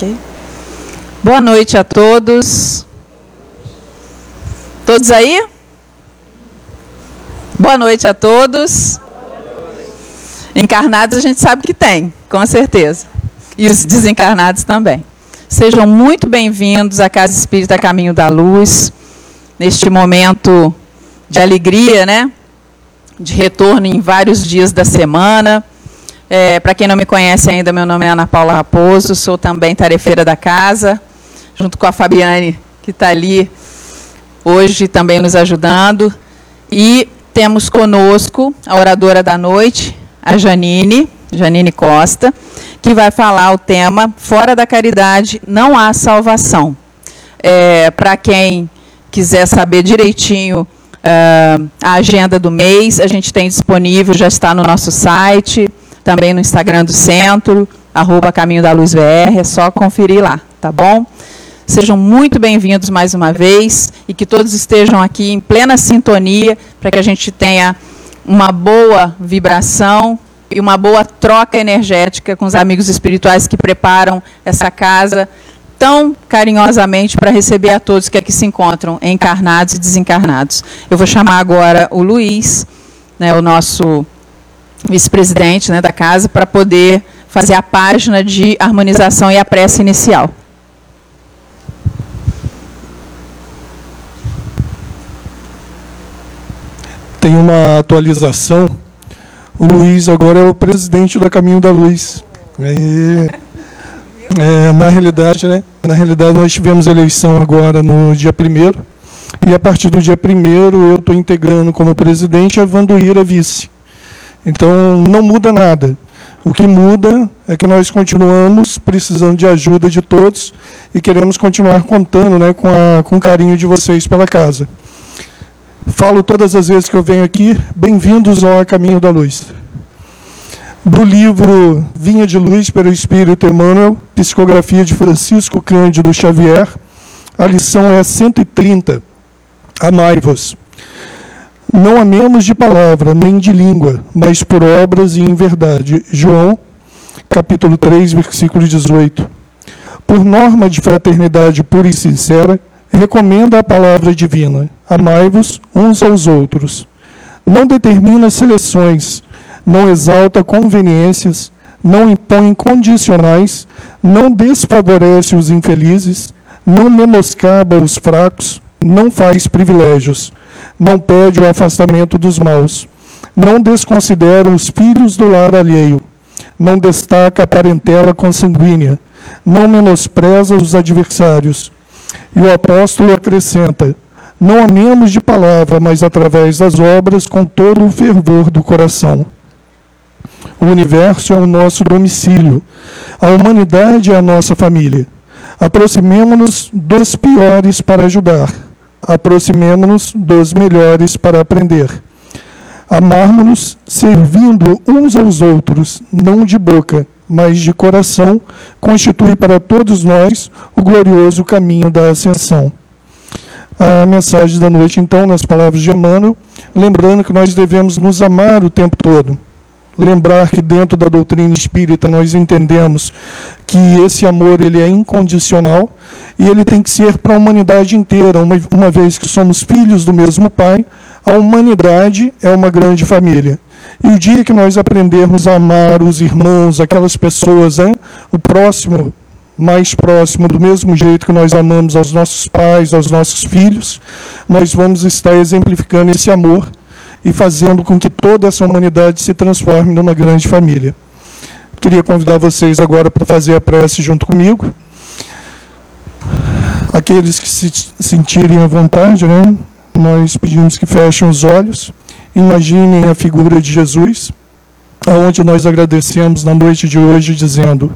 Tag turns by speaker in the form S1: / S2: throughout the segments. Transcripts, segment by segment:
S1: Okay. Boa noite a todos. Todos aí? Boa noite a todos. Encarnados a gente sabe que tem, com certeza. E os desencarnados também. Sejam muito bem-vindos à Casa Espírita Caminho da Luz, neste momento de alegria, né? De retorno em vários dias da semana. É, Para quem não me conhece ainda, meu nome é Ana Paula Raposo, sou também tarefeira da casa, junto com a Fabiane, que está ali hoje também nos ajudando. E temos conosco a oradora da noite, a Janine, Janine Costa, que vai falar o tema Fora da Caridade não há salvação. É, Para quem quiser saber direitinho uh, a agenda do mês, a gente tem disponível, já está no nosso site, também no Instagram do Centro, arroba Caminho da Luz VR, é só conferir lá, tá bom? Sejam muito bem-vindos mais uma vez e que todos estejam aqui em plena sintonia para que a gente tenha uma boa vibração e uma boa troca energética com os amigos espirituais que preparam essa casa tão carinhosamente para receber a todos que aqui se encontram, encarnados e desencarnados. Eu vou chamar agora o Luiz, né, o nosso vice-presidente né, da casa, para poder fazer a página de harmonização e a prece inicial.
S2: tem uma atualização. O Luiz agora é o presidente da Caminho da Luz. E, é, na realidade, né? Na realidade, nós tivemos eleição agora no dia 1 e a partir do dia 1 eu estou integrando como presidente a Vandoíra vice. Então, não muda nada. O que muda é que nós continuamos precisando de ajuda de todos e queremos continuar contando né, com, a, com o carinho de vocês pela casa. Falo todas as vezes que eu venho aqui, bem-vindos ao Caminho da Luz. Do livro Vinha de Luz pelo Espírito Emmanuel, psicografia de Francisco Cândido Xavier, a lição é 130. Amai-vos. Não amemos de palavra, nem de língua, mas por obras e em verdade. João, capítulo 3, versículo 18. Por norma de fraternidade pura e sincera, recomenda a palavra divina: amai-vos uns aos outros. Não determina seleções, não exalta conveniências, não impõe condicionais, não desfavorece os infelizes, não menoscaba os fracos, não faz privilégios, não pede o afastamento dos maus, não desconsidera os filhos do lar alheio, não destaca a parentela consanguínea, não menospreza os adversários, e o apóstolo acrescenta: Não amemos de palavra, mas através das obras, com todo o fervor do coração. O universo é o nosso domicílio, a humanidade é a nossa família. Aproximemo-nos dos piores para ajudar, aproximemo-nos dos melhores para aprender. Amarmos-nos servindo uns aos outros, não de boca, mas de coração, constitui para todos nós o glorioso caminho da ascensão. A mensagem da noite, então, nas palavras de Emmanuel, lembrando que nós devemos nos amar o tempo todo. Lembrar que dentro da doutrina espírita nós entendemos que esse amor ele é incondicional e ele tem que ser para a humanidade inteira, uma, uma vez que somos filhos do mesmo Pai, a humanidade é uma grande família. E o dia que nós aprendermos a amar os irmãos, aquelas pessoas, hein, o próximo, mais próximo, do mesmo jeito que nós amamos aos nossos pais, aos nossos filhos, nós vamos estar exemplificando esse amor e fazendo com que toda essa humanidade se transforme numa grande família. Queria convidar vocês agora para fazer a prece junto comigo. Aqueles que se sentirem à vontade, né? Nós pedimos que fechem os olhos. Imaginem a figura de Jesus, aonde nós agradecemos na noite de hoje, dizendo: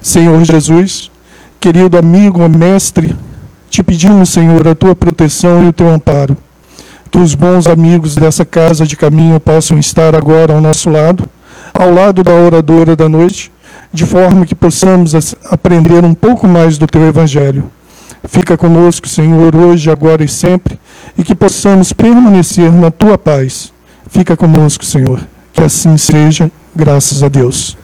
S2: Senhor Jesus, querido amigo, mestre, te pedimos, Senhor, a tua proteção e o teu amparo. Que os bons amigos dessa casa de caminho possam estar agora ao nosso lado, ao lado da oradora da noite, de forma que possamos aprender um pouco mais do teu evangelho. Fica conosco, Senhor, hoje, agora e sempre, e que possamos permanecer na tua paz. Fica conosco, Senhor. Que assim seja, graças a Deus.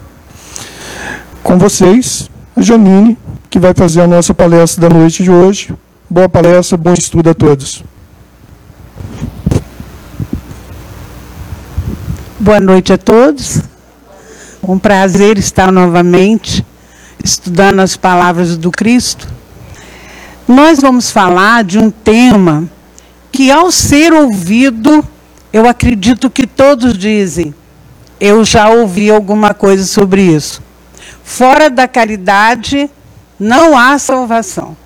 S2: Com vocês, a Janine, que vai fazer a nossa palestra da noite de hoje. Boa palestra, bom estudo a todos.
S3: Boa noite a todos. Um prazer estar novamente estudando as palavras do Cristo. Nós vamos falar de um tema que, ao ser ouvido, eu acredito que todos dizem: eu já ouvi alguma coisa sobre isso. Fora da caridade não há salvação.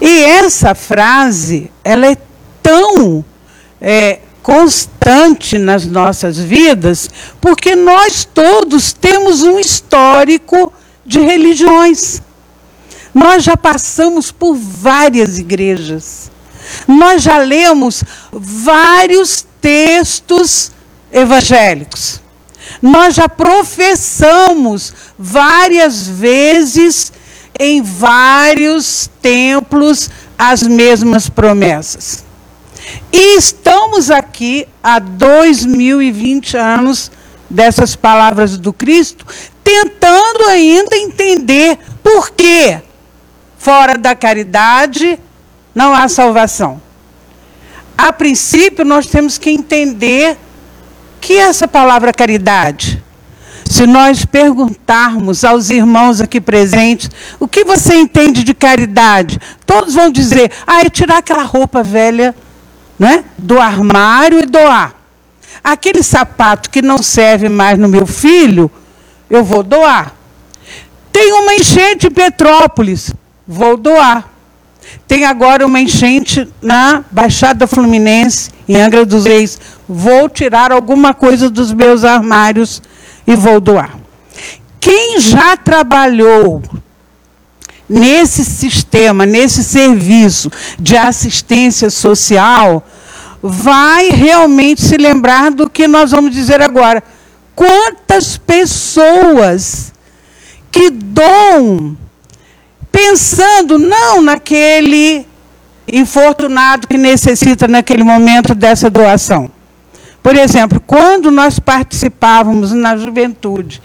S3: E essa frase, ela é tão é, constante nas nossas vidas, porque nós todos temos um histórico de religiões. Nós já passamos por várias igrejas. Nós já lemos vários textos evangélicos. Nós já professamos várias vezes em vários templos as mesmas promessas. E estamos aqui há 2020 anos dessas palavras do Cristo, tentando ainda entender por que fora da caridade não há salvação. A princípio, nós temos que entender que essa palavra caridade. Se nós perguntarmos aos irmãos aqui presentes, o que você entende de caridade? Todos vão dizer, ah, é tirar aquela roupa velha né, do armário e doar. Aquele sapato que não serve mais no meu filho, eu vou doar. Tem uma enchente em Petrópolis, vou doar. Tem agora uma enchente na Baixada Fluminense, em Angra dos Reis. Vou tirar alguma coisa dos meus armários e vou doar. Quem já trabalhou nesse sistema, nesse serviço de assistência social, vai realmente se lembrar do que nós vamos dizer agora. Quantas pessoas que doam pensando não naquele infortunado que necessita naquele momento dessa doação. Por exemplo, quando nós participávamos na juventude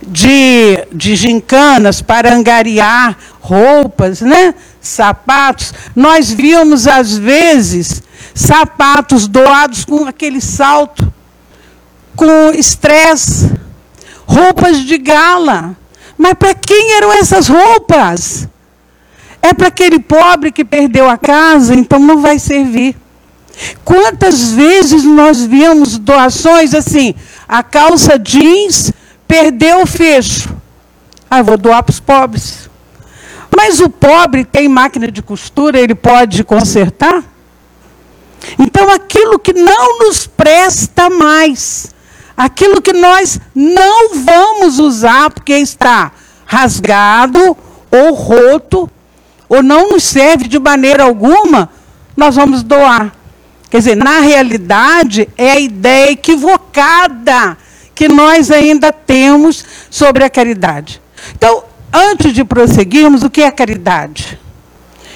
S3: de, de gincanas para angariar roupas, né, sapatos, nós víamos às vezes sapatos doados com aquele salto, com estresse, roupas de gala. Mas para quem eram essas roupas? É para aquele pobre que perdeu a casa, então não vai servir. Quantas vezes nós vimos doações assim, a calça jeans perdeu o fecho. Ah, vou doar para os pobres. Mas o pobre tem máquina de costura, ele pode consertar? Então aquilo que não nos presta mais, aquilo que nós não vamos usar porque está rasgado ou roto, ou não nos serve de maneira alguma, nós vamos doar. Quer dizer, na realidade, é a ideia equivocada que nós ainda temos sobre a caridade. Então, antes de prosseguirmos, o que é caridade?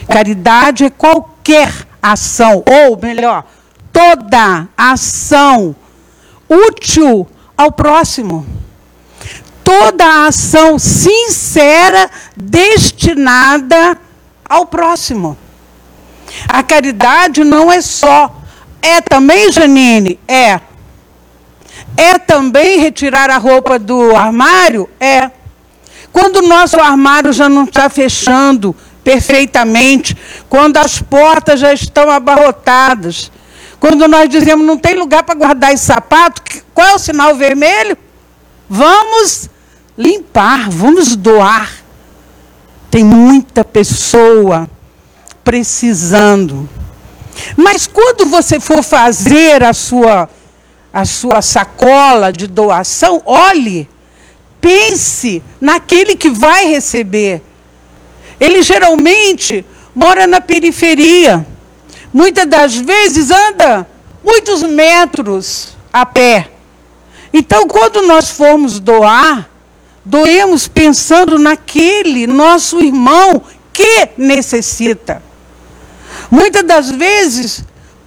S3: Caridade é qualquer ação, ou melhor, toda ação útil ao próximo. Toda ação sincera destinada ao próximo. A caridade não é só. É também, Janine? É. É também retirar a roupa do armário? É. Quando o nosso armário já não está fechando perfeitamente, quando as portas já estão abarrotadas, quando nós dizemos não tem lugar para guardar esse sapato, qual é o sinal vermelho? Vamos limpar, vamos doar. Tem muita pessoa precisando. Mas quando você for fazer a sua a sua sacola de doação, olhe, pense naquele que vai receber. Ele geralmente mora na periferia muitas das vezes anda muitos metros a pé. Então, quando nós formos doar, doemos pensando naquele nosso irmão que necessita. Muitas das vezes,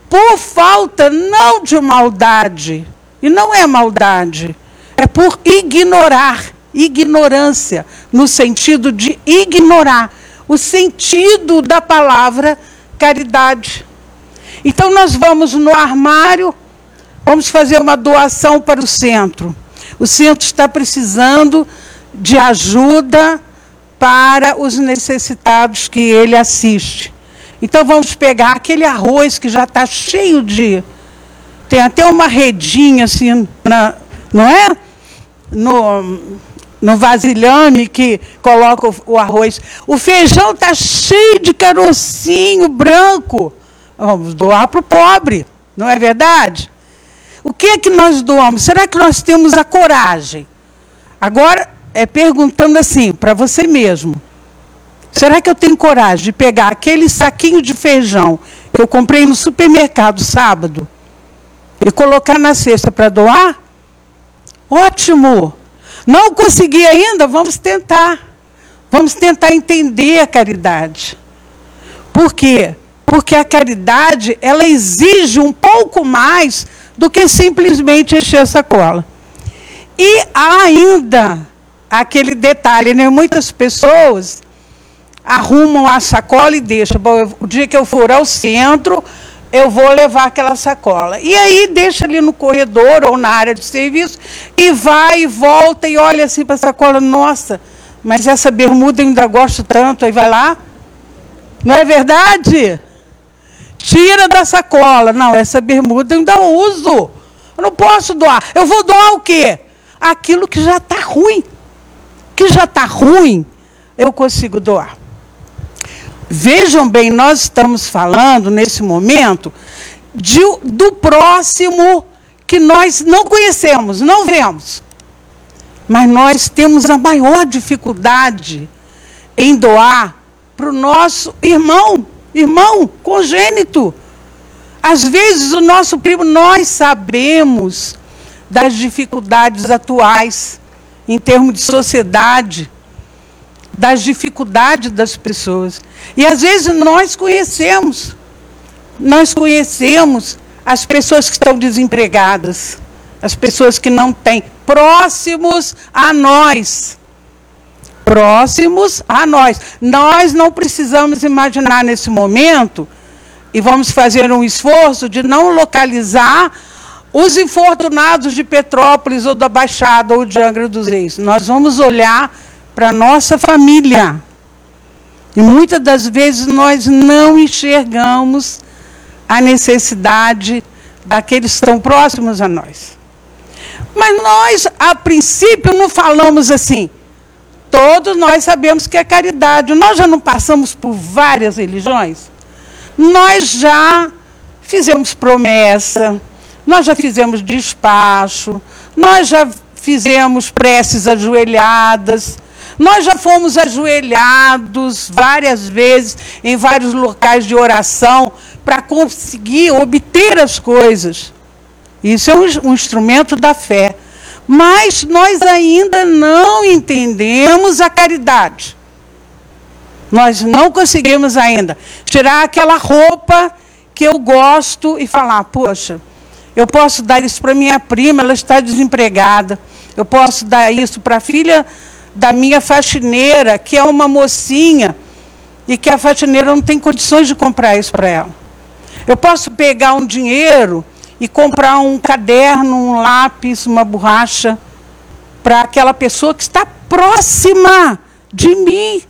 S3: por falta não de maldade, e não é maldade, é por ignorar, ignorância, no sentido de ignorar o sentido da palavra caridade. Então, nós vamos no armário, vamos fazer uma doação para o centro. O centro está precisando de ajuda para os necessitados que ele assiste. Então, vamos pegar aquele arroz que já está cheio de. Tem até uma redinha assim, na, não é? No, no vasilhame que coloca o, o arroz. O feijão está cheio de carocinho branco. Vamos doar para o pobre, não é verdade? O que é que nós doamos? Será que nós temos a coragem? Agora, é perguntando assim, para você mesmo. Será que eu tenho coragem de pegar aquele saquinho de feijão que eu comprei no supermercado sábado e colocar na cesta para doar? Ótimo! Não consegui ainda? Vamos tentar. Vamos tentar entender a caridade. Por quê? Porque a caridade, ela exige um pouco mais do que simplesmente encher a sacola. E há ainda aquele detalhe, né? Muitas pessoas arrumam a sacola e deixam. Bom, o dia que eu for ao centro, eu vou levar aquela sacola. E aí deixa ali no corredor ou na área de serviço e vai e volta e olha assim para a sacola, nossa, mas essa bermuda eu ainda gosto tanto, aí vai lá. Não é verdade? Tira da sacola. Não, essa bermuda eu ainda uso. Eu não posso doar. Eu vou doar o quê? Aquilo que já está ruim. Que já está ruim, eu consigo doar. Vejam bem, nós estamos falando nesse momento de, do próximo que nós não conhecemos, não vemos. Mas nós temos a maior dificuldade em doar para o nosso irmão irmão congênito. Às vezes, o nosso primo, nós sabemos das dificuldades atuais, em termos de sociedade, das dificuldades das pessoas. E às vezes nós conhecemos, nós conhecemos as pessoas que estão desempregadas, as pessoas que não têm, próximos a nós próximos a nós. Nós não precisamos imaginar nesse momento, e vamos fazer um esforço de não localizar os infortunados de Petrópolis ou da Baixada ou de Angra dos Reis. Nós vamos olhar para a nossa família. E muitas das vezes nós não enxergamos a necessidade daqueles que estão próximos a nós. Mas nós, a princípio, não falamos assim, Todos nós sabemos que é caridade. Nós já não passamos por várias religiões? Nós já fizemos promessa, nós já fizemos despacho, nós já fizemos preces ajoelhadas, nós já fomos ajoelhados várias vezes em vários locais de oração para conseguir obter as coisas. Isso é um, um instrumento da fé. Mas nós ainda não entendemos a caridade. Nós não conseguimos ainda tirar aquela roupa que eu gosto e falar: poxa, eu posso dar isso para minha prima, ela está desempregada. Eu posso dar isso para a filha da minha faxineira, que é uma mocinha, e que a faxineira não tem condições de comprar isso para ela. Eu posso pegar um dinheiro e comprar um caderno, um lápis, uma borracha para aquela pessoa que está próxima de mim.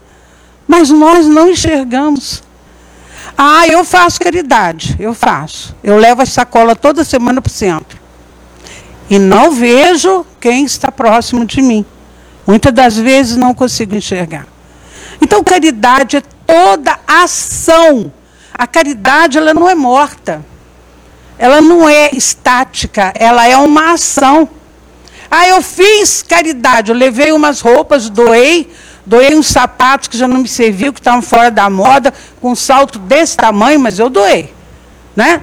S3: Mas nós não enxergamos. Ah, eu faço caridade, eu faço. Eu levo a sacola toda semana para o centro. E não vejo quem está próximo de mim. Muitas das vezes não consigo enxergar. Então, caridade é toda ação. A caridade ela não é morta ela não é estática, ela é uma ação. Ah, eu fiz caridade, eu levei umas roupas, doei, doei uns sapatos que já não me serviam, que estavam fora da moda, com um salto desse tamanho, mas eu doei. Né?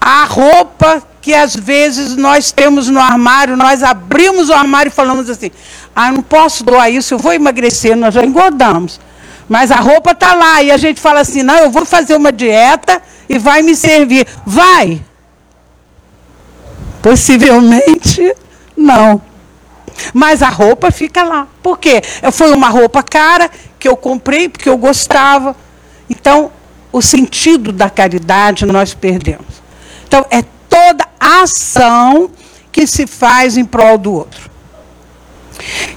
S3: A roupa que às vezes nós temos no armário, nós abrimos o armário e falamos assim: ah, não posso doar isso, eu vou emagrecer, nós já engordamos. Mas a roupa está lá e a gente fala assim: não, eu vou fazer uma dieta e vai me servir. Vai! Possivelmente não. Mas a roupa fica lá. Por quê? Foi uma roupa cara que eu comprei porque eu gostava. Então, o sentido da caridade nós perdemos. Então, é toda ação que se faz em prol do outro.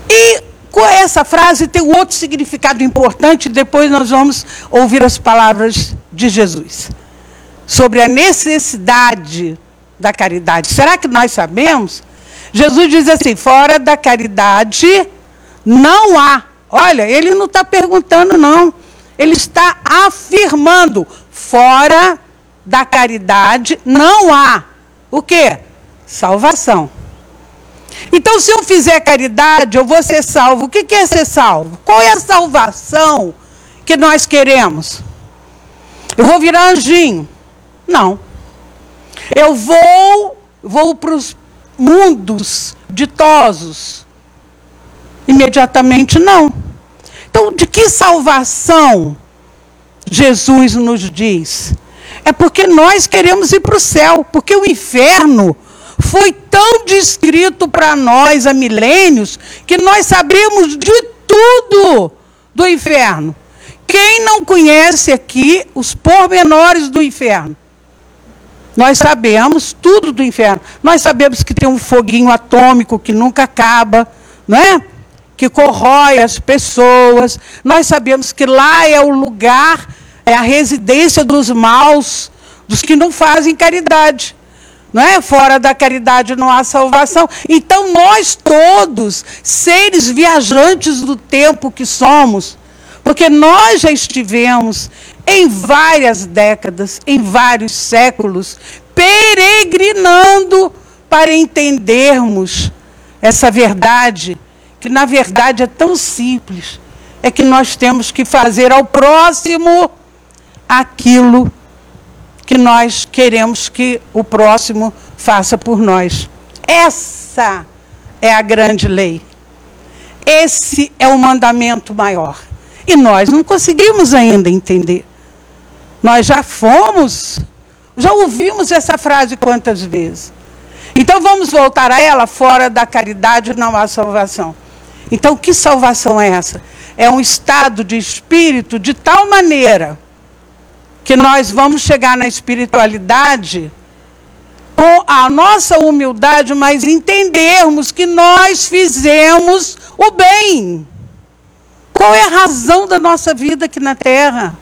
S3: E com essa frase tem outro significado importante, depois nós vamos ouvir as palavras de Jesus sobre a necessidade da caridade. Será que nós sabemos? Jesus diz assim: fora da caridade não há. Olha, ele não está perguntando, não. Ele está afirmando: fora da caridade não há. O quê? Salvação. Então, se eu fizer caridade, eu vou ser salvo. O que é ser salvo? Qual é a salvação que nós queremos? Eu vou virar anjinho? Não. Eu vou, vou para os mundos ditosos? Imediatamente não. Então, de que salvação Jesus nos diz? É porque nós queremos ir para o céu, porque o inferno foi tão descrito para nós há milênios que nós sabemos de tudo do inferno. Quem não conhece aqui os pormenores do inferno? Nós sabemos tudo do inferno. Nós sabemos que tem um foguinho atômico que nunca acaba, não é? Que corrói as pessoas. Nós sabemos que lá é o lugar, é a residência dos maus, dos que não fazem caridade. Não é? Fora da caridade não há salvação. Então nós todos, seres viajantes do tempo que somos, porque nós já estivemos em várias décadas, em vários séculos, peregrinando para entendermos essa verdade, que na verdade é tão simples, é que nós temos que fazer ao próximo aquilo que nós queremos que o próximo faça por nós. Essa é a grande lei. Esse é o mandamento maior. E nós não conseguimos ainda entender. Nós já fomos, já ouvimos essa frase quantas vezes. Então vamos voltar a ela, fora da caridade não há salvação. Então que salvação é essa? É um estado de espírito de tal maneira que nós vamos chegar na espiritualidade com a nossa humildade, mas entendermos que nós fizemos o bem. Qual é a razão da nossa vida aqui na Terra?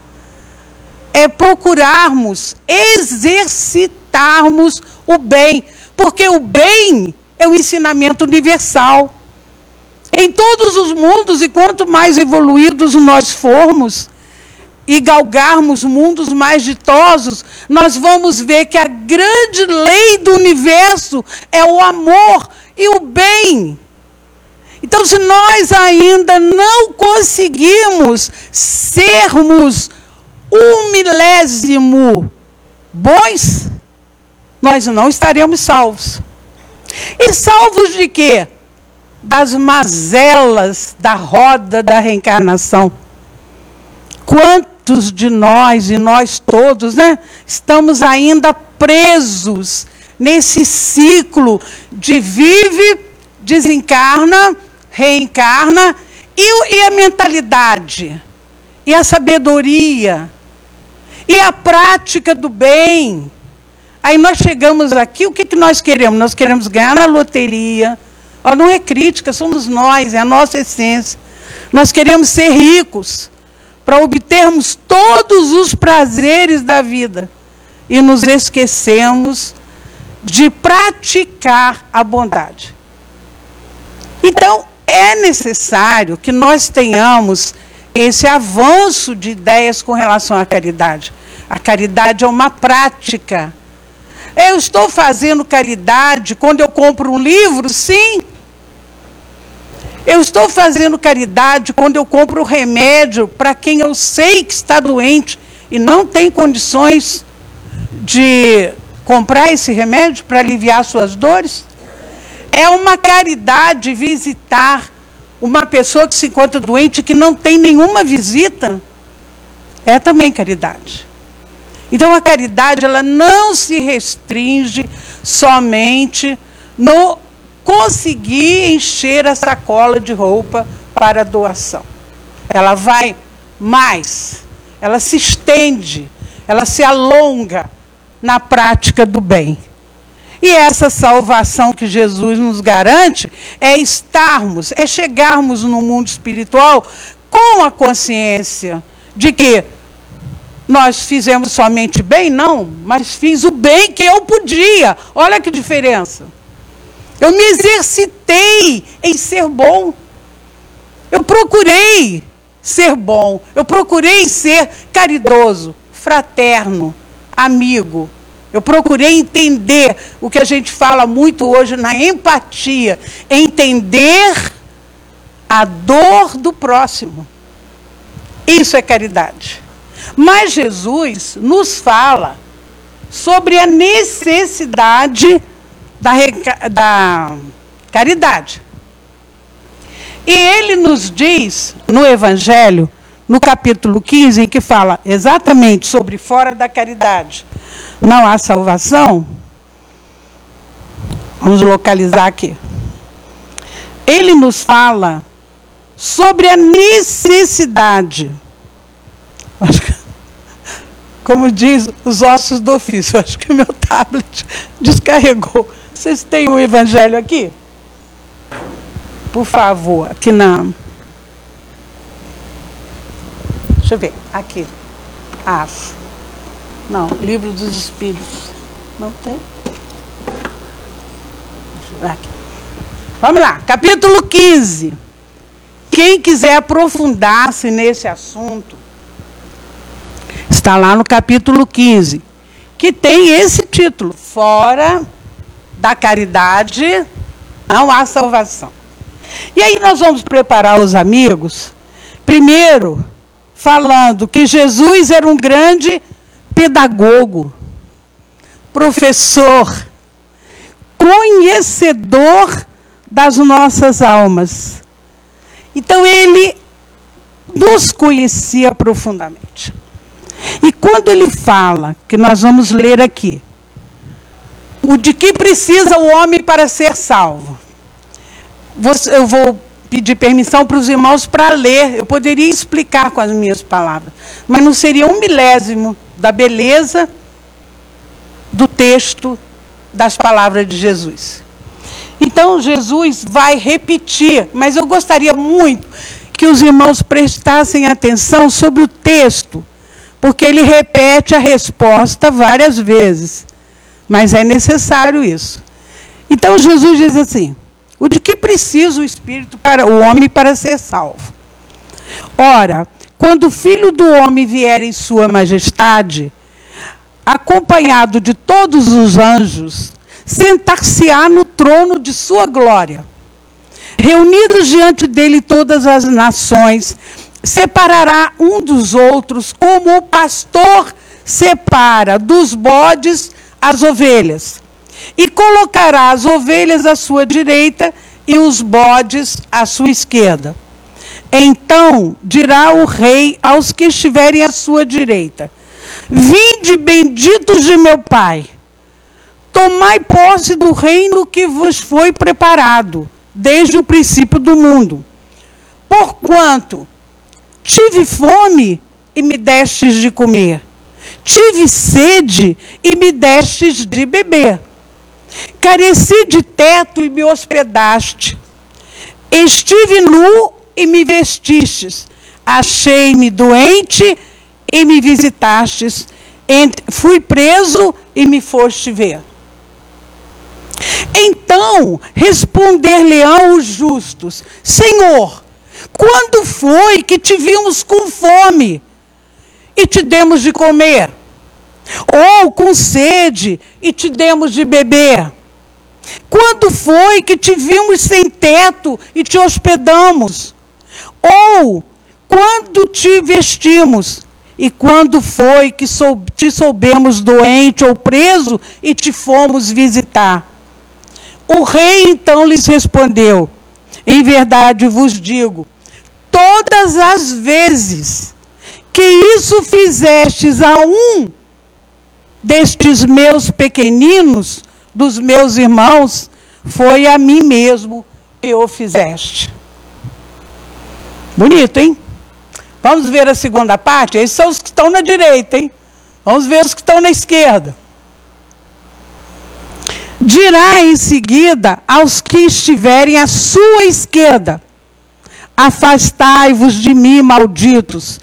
S3: É procurarmos exercitarmos o bem, porque o bem é o ensinamento universal. Em todos os mundos, e quanto mais evoluídos nós formos, e galgarmos mundos mais ditosos, nós vamos ver que a grande lei do universo é o amor e o bem. Então, se nós ainda não conseguimos sermos um milésimo bons, nós não estaremos salvos. E salvos de quê? Das mazelas da roda da reencarnação. Quantos de nós e nós todos, né, estamos ainda presos nesse ciclo de vive, desencarna, reencarna, e, e a mentalidade, e a sabedoria, e a prática do bem. Aí nós chegamos aqui, o que, que nós queremos? Nós queremos ganhar na loteria. Ó, não é crítica, somos nós, é a nossa essência. Nós queremos ser ricos para obtermos todos os prazeres da vida e nos esquecemos de praticar a bondade. Então, é necessário que nós tenhamos esse avanço de ideias com relação à caridade. A caridade é uma prática. Eu estou fazendo caridade quando eu compro um livro? Sim. Eu estou fazendo caridade quando eu compro remédio para quem eu sei que está doente e não tem condições de comprar esse remédio para aliviar suas dores? É uma caridade visitar uma pessoa que se encontra doente que não tem nenhuma visita. É também caridade. Então a caridade ela não se restringe somente no conseguir encher a sacola de roupa para doação. Ela vai mais, ela se estende, ela se alonga na prática do bem. E essa salvação que Jesus nos garante é estarmos, é chegarmos no mundo espiritual com a consciência de que nós fizemos somente bem? Não, mas fiz o bem que eu podia. Olha que diferença. Eu me exercitei em ser bom. Eu procurei ser bom. Eu procurei ser caridoso, fraterno, amigo. Eu procurei entender o que a gente fala muito hoje na empatia, entender a dor do próximo. Isso é caridade. Mas Jesus nos fala sobre a necessidade da, da caridade. E ele nos diz no Evangelho, no capítulo 15, em que fala exatamente sobre fora da caridade não há salvação. Vamos localizar aqui. Ele nos fala sobre a necessidade. Como diz os ossos do ofício, acho que o meu tablet descarregou. Vocês têm o evangelho aqui? Por favor, aqui na. Deixa eu ver, aqui. Acho. Não, livro dos Espíritos. Não tem? Aqui. Vamos lá, capítulo 15. Quem quiser aprofundar-se nesse assunto, está lá no capítulo 15, que tem esse título: Fora da caridade não há salvação. E aí nós vamos preparar os amigos, primeiro falando que Jesus era um grande pedagogo, professor, conhecedor das nossas almas. Então ele nos conhecia profundamente. E quando ele fala, que nós vamos ler aqui, o de que precisa o homem para ser salvo. Eu vou pedir permissão para os irmãos para ler. Eu poderia explicar com as minhas palavras, mas não seria um milésimo da beleza do texto das palavras de Jesus. Então, Jesus vai repetir, mas eu gostaria muito que os irmãos prestassem atenção sobre o texto, porque ele repete a resposta várias vezes. Mas é necessário isso. Então, Jesus diz assim: o de que precisa o espírito para o homem para ser salvo? Ora, quando o filho do homem vier em sua majestade, acompanhado de todos os anjos, sentar-se-á no trono de sua glória. Reunidos diante dele todas as nações, separará um dos outros, como o pastor separa dos bodes as ovelhas, e colocará as ovelhas à sua direita e os bodes à sua esquerda. Então dirá o rei aos que estiverem à sua direita: Vinde benditos de meu Pai, tomai posse do reino que vos foi preparado desde o princípio do mundo. Porquanto tive fome e me destes de comer, tive sede e me destes de beber, careci de teto e me hospedaste, estive nu e me vestistes. Achei-me doente e me visitastes. Fui preso e me foste ver. Então responder-lhe-ão os justos: Senhor, quando foi que te vimos com fome e te demos de comer? Ou com sede e te demos de beber? Quando foi que te vimos sem teto e te hospedamos? Ou quando te vestimos? E quando foi que te soubemos doente ou preso e te fomos visitar? O rei então lhes respondeu: Em verdade vos digo, todas as vezes que isso fizestes a um destes meus pequeninos, dos meus irmãos, foi a mim mesmo que o fizeste. Bonito, hein? Vamos ver a segunda parte? Esses são os que estão na direita, hein? Vamos ver os que estão na esquerda. Dirá em seguida aos que estiverem à sua esquerda: Afastai-vos de mim, malditos,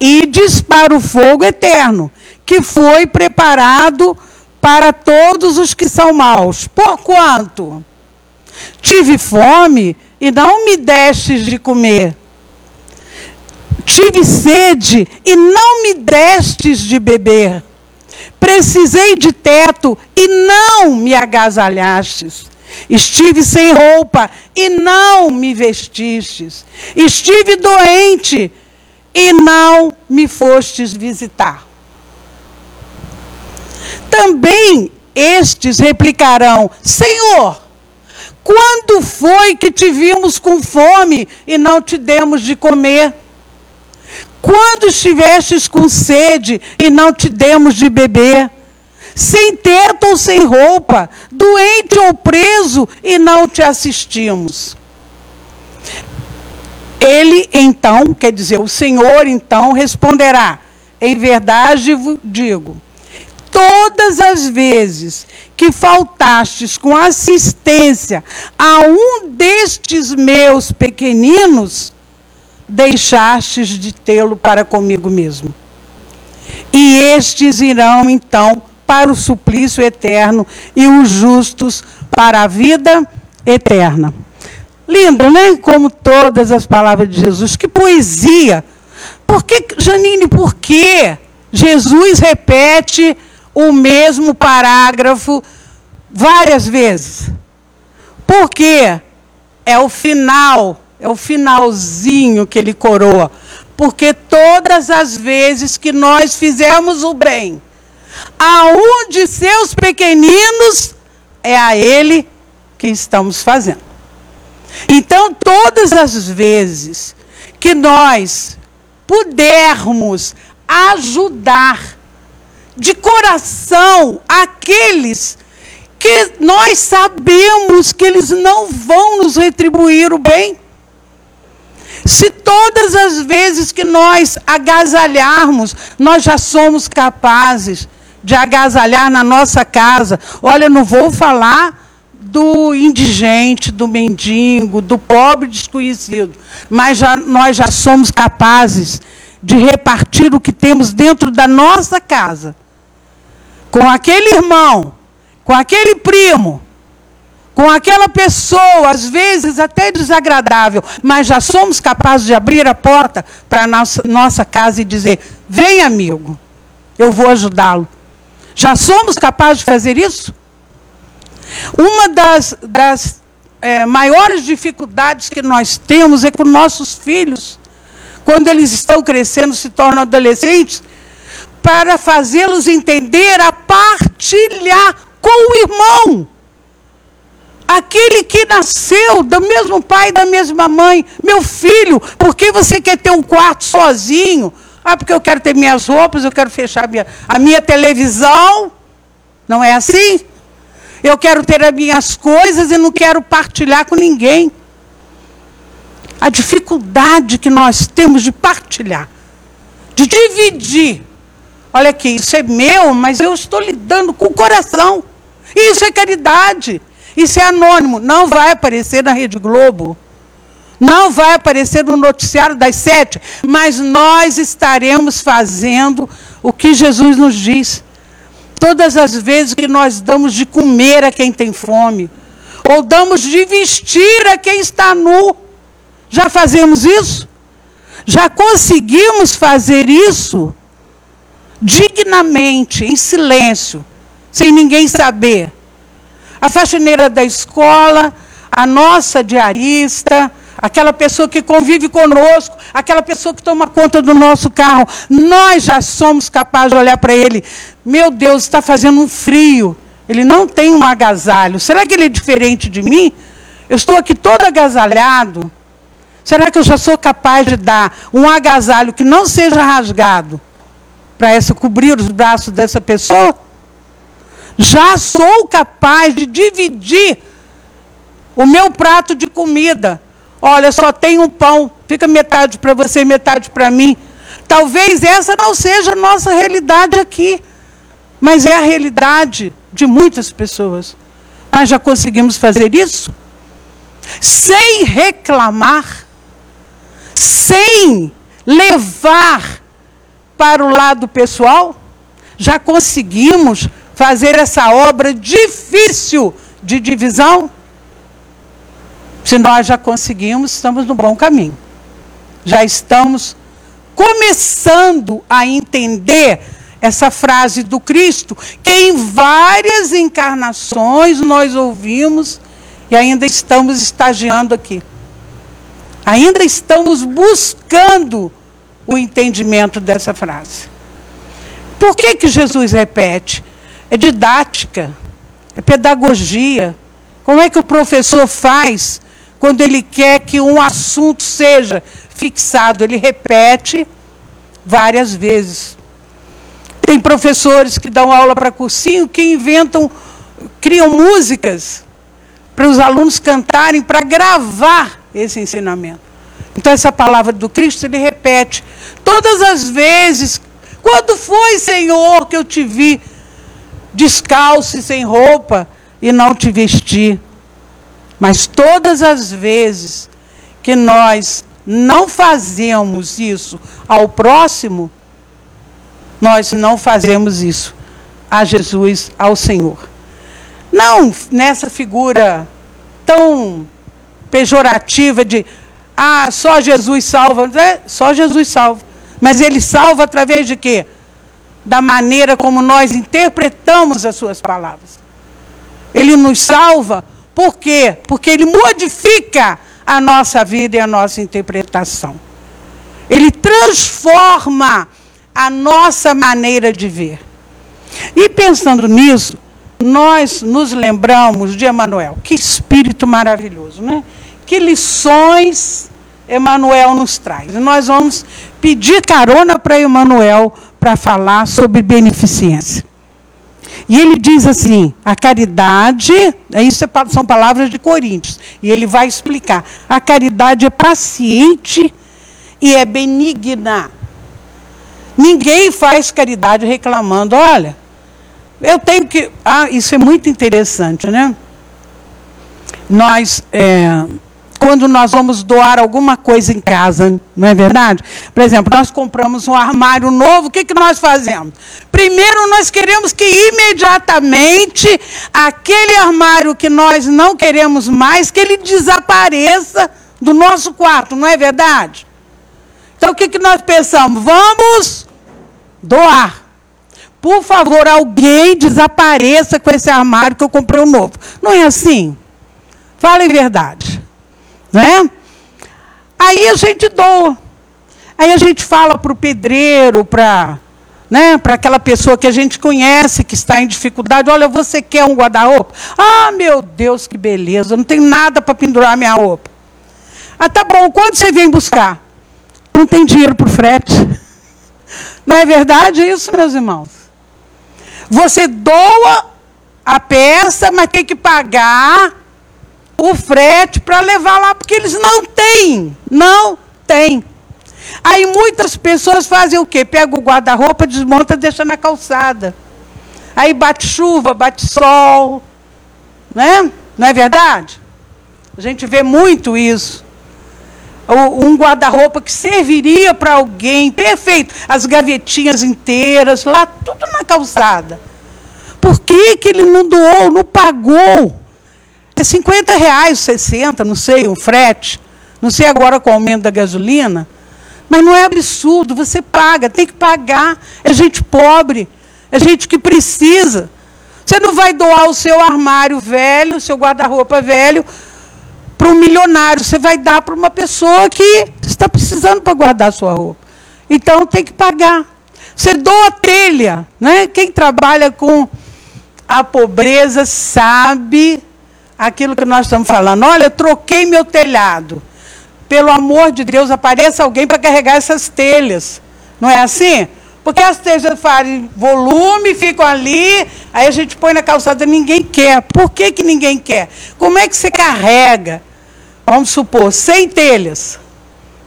S3: ides para o fogo eterno, que foi preparado para todos os que são maus. Porquanto tive fome e não me destes de comer. Tive sede e não me destes de beber. Precisei de teto e não me agasalhastes. Estive sem roupa e não me vestistes. Estive doente e não me fostes visitar. Também estes replicarão: Senhor, quando foi que te vimos com fome e não te demos de comer? Quando estivestes com sede e não te demos de beber? Sem teto ou sem roupa, doente ou preso e não te assistimos? Ele então, quer dizer, o Senhor então responderá: Em verdade digo, todas as vezes que faltastes com assistência a um destes meus pequeninos, deixastes de tê-lo para comigo mesmo. E estes irão então para o suplício eterno e os justos para a vida eterna. Lindo, né? Como todas as palavras de Jesus. Que poesia! Por que, Janine, por que Jesus repete o mesmo parágrafo várias vezes? Porque é o final é o finalzinho que ele coroa. Porque todas as vezes que nós fizemos o bem, a um de seus pequeninos, é a ele que estamos fazendo. Então, todas as vezes que nós pudermos ajudar de coração aqueles que nós sabemos que eles não vão nos retribuir o bem, se todas as vezes que nós agasalharmos, nós já somos capazes de agasalhar na nossa casa. Olha, não vou falar do indigente, do mendigo, do pobre desconhecido, mas já, nós já somos capazes de repartir o que temos dentro da nossa casa com aquele irmão, com aquele primo, com aquela pessoa, às vezes até desagradável, mas já somos capazes de abrir a porta para a nossa, nossa casa e dizer: vem, amigo, eu vou ajudá-lo. Já somos capazes de fazer isso? Uma das, das é, maiores dificuldades que nós temos é com nossos filhos, quando eles estão crescendo, se tornam adolescentes, para fazê-los entender a partilhar com o irmão Aquele que nasceu do mesmo pai e da mesma mãe, meu filho, por que você quer ter um quarto sozinho? Ah, porque eu quero ter minhas roupas, eu quero fechar a minha, a minha televisão. Não é assim? Eu quero ter as minhas coisas e não quero partilhar com ninguém. A dificuldade que nós temos de partilhar, de dividir. Olha aqui, isso é meu, mas eu estou lidando com o coração. Isso é caridade. Isso é anônimo, não vai aparecer na Rede Globo. Não vai aparecer no noticiário das sete, mas nós estaremos fazendo o que Jesus nos diz. Todas as vezes que nós damos de comer a quem tem fome, ou damos de vestir a quem está nu, já fazemos isso? Já conseguimos fazer isso? Dignamente, em silêncio, sem ninguém saber. A faxineira da escola, a nossa diarista, aquela pessoa que convive conosco, aquela pessoa que toma conta do nosso carro. Nós já somos capazes de olhar para ele. Meu Deus, está fazendo um frio. Ele não tem um agasalho. Será que ele é diferente de mim? Eu estou aqui todo agasalhado. Será que eu já sou capaz de dar um agasalho que não seja rasgado para essa cobrir os braços dessa pessoa? já sou capaz de dividir O meu prato de comida. Olha, só tem um pão. Fica metade para você, metade para mim. Talvez essa não seja a nossa realidade aqui, mas é a realidade de muitas pessoas. Nós já conseguimos fazer isso? Sem reclamar, sem levar para o lado pessoal, já conseguimos fazer essa obra difícil de divisão? Se nós já conseguimos, estamos no bom caminho. Já estamos começando a entender essa frase do Cristo, que em várias encarnações nós ouvimos e ainda estamos estagiando aqui. Ainda estamos buscando o entendimento dessa frase. Por que, que Jesus repete? É didática, é pedagogia. Como é que o professor faz quando ele quer que um assunto seja fixado? Ele repete várias vezes. Tem professores que dão aula para cursinho que inventam, criam músicas para os alunos cantarem, para gravar esse ensinamento. Então, essa palavra do Cristo ele repete todas as vezes. Quando foi, Senhor, que eu te vi descalço e sem roupa e não te vesti? Mas todas as vezes que nós não fazemos isso ao próximo, nós não fazemos isso a Jesus, ao Senhor. Não nessa figura tão pejorativa de ah, só Jesus salva. É, só Jesus salva. Mas ele salva através de quê? Da maneira como nós interpretamos as suas palavras. Ele nos salva por quê? Porque ele modifica a nossa vida e a nossa interpretação. Ele transforma a nossa maneira de ver. E pensando nisso, nós nos lembramos de Emanuel. Que espírito maravilhoso, né? Que lições Emanuel nos traz. Nós vamos pedir carona para Emanuel para falar sobre beneficência. E ele diz assim: a caridade, isso é são palavras de Coríntios, e ele vai explicar. A caridade é paciente e é benigna. Ninguém faz caridade reclamando, olha, eu tenho que. Ah, isso é muito interessante, né? Nós. É, quando nós vamos doar alguma coisa em casa, não é verdade? Por exemplo, nós compramos um armário novo, o que, que nós fazemos? Primeiro, nós queremos que imediatamente aquele armário que nós não queremos mais, que ele desapareça do nosso quarto, não é verdade? Então, o que, que nós pensamos? Vamos doar. Por favor, alguém desapareça com esse armário que eu comprei um novo. Não é assim? Fala em verdade. Né? Aí a gente doa. Aí a gente fala para o pedreiro, para né, para aquela pessoa que a gente conhece, que está em dificuldade, olha, você quer um guarda-roupa? Ah, meu Deus, que beleza, não tem nada para pendurar minha roupa. Ah, tá bom, quando você vem buscar? Não tem dinheiro para o frete. Não é verdade isso, meus irmãos? Você doa a peça, mas tem que pagar o frete para levar lá, porque eles não têm. Não têm. Aí muitas pessoas fazem o quê? Pega o guarda-roupa, desmonta, deixa na calçada. Aí bate chuva, bate sol. Né? Não é verdade? A gente vê muito isso. Um guarda-roupa que serviria para alguém, perfeito. As gavetinhas inteiras, lá, tudo na calçada. Por que, que ele não doou, não pagou? É 50 reais, 60, não sei, um frete. Não sei agora com o aumento da gasolina. Mas não é absurdo, você paga, tem que pagar. É gente pobre, é gente que precisa. Você não vai doar o seu armário velho, o seu guarda-roupa velho, para um milionário. Você vai dar para uma pessoa que está precisando para guardar a sua roupa. Então tem que pagar. Você doa telha. Né? Quem trabalha com a pobreza sabe aquilo que nós estamos falando. Olha, troquei meu telhado. Pelo amor de Deus, apareça alguém para carregar essas telhas. Não é assim? Porque as telhas fazem volume, ficam ali, aí a gente põe na calçada, ninguém quer. Por que, que ninguém quer? Como é que você carrega? Vamos supor, 100 telhas,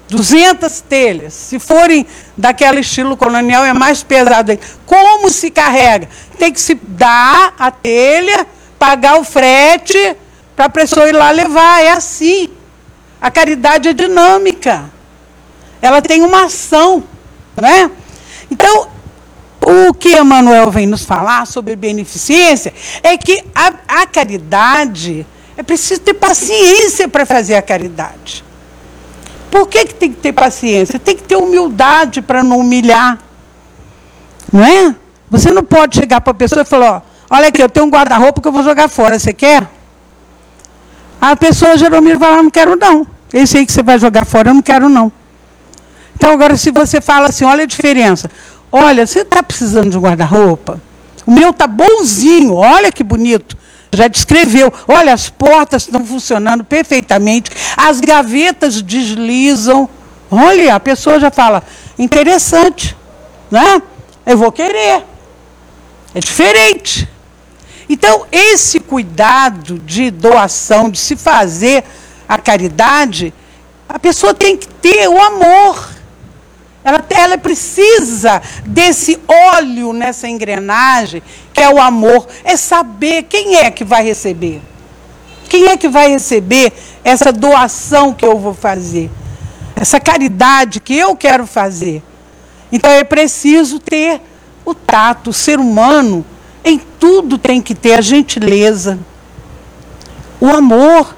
S3: 200 telhas. Se forem daquele estilo colonial, é mais pesado. Como se carrega? Tem que se dar a telha, pagar o frete para a pessoa ir lá levar. É assim. A caridade é dinâmica. Ela tem uma ação, né? Então, o que Emmanuel vem nos falar sobre beneficência é que a, a caridade é preciso ter paciência para fazer a caridade. Por que, que tem que ter paciência? Tem que ter humildade para não humilhar. Não é? Você não pode chegar para a pessoa e falar, ó, olha aqui, eu tenho um guarda-roupa que eu vou jogar fora, você quer? A pessoa geralmente vai falar, não quero não. Esse aí que você vai jogar fora, eu não quero não. Então, agora, se você fala assim, olha a diferença. Olha, você está precisando de um guarda-roupa? O meu está bonzinho, olha que bonito. Já descreveu. Olha, as portas estão funcionando perfeitamente, as gavetas deslizam. Olha, a pessoa já fala, interessante, né? Eu vou querer. É diferente. Então, esse cuidado de doação, de se fazer a caridade, a pessoa tem que ter o amor. Ela, ela precisa desse óleo nessa engrenagem, que é o amor. É saber quem é que vai receber. Quem é que vai receber essa doação que eu vou fazer? Essa caridade que eu quero fazer. Então é preciso ter o tato, o ser humano, em tudo tem que ter a gentileza, o amor.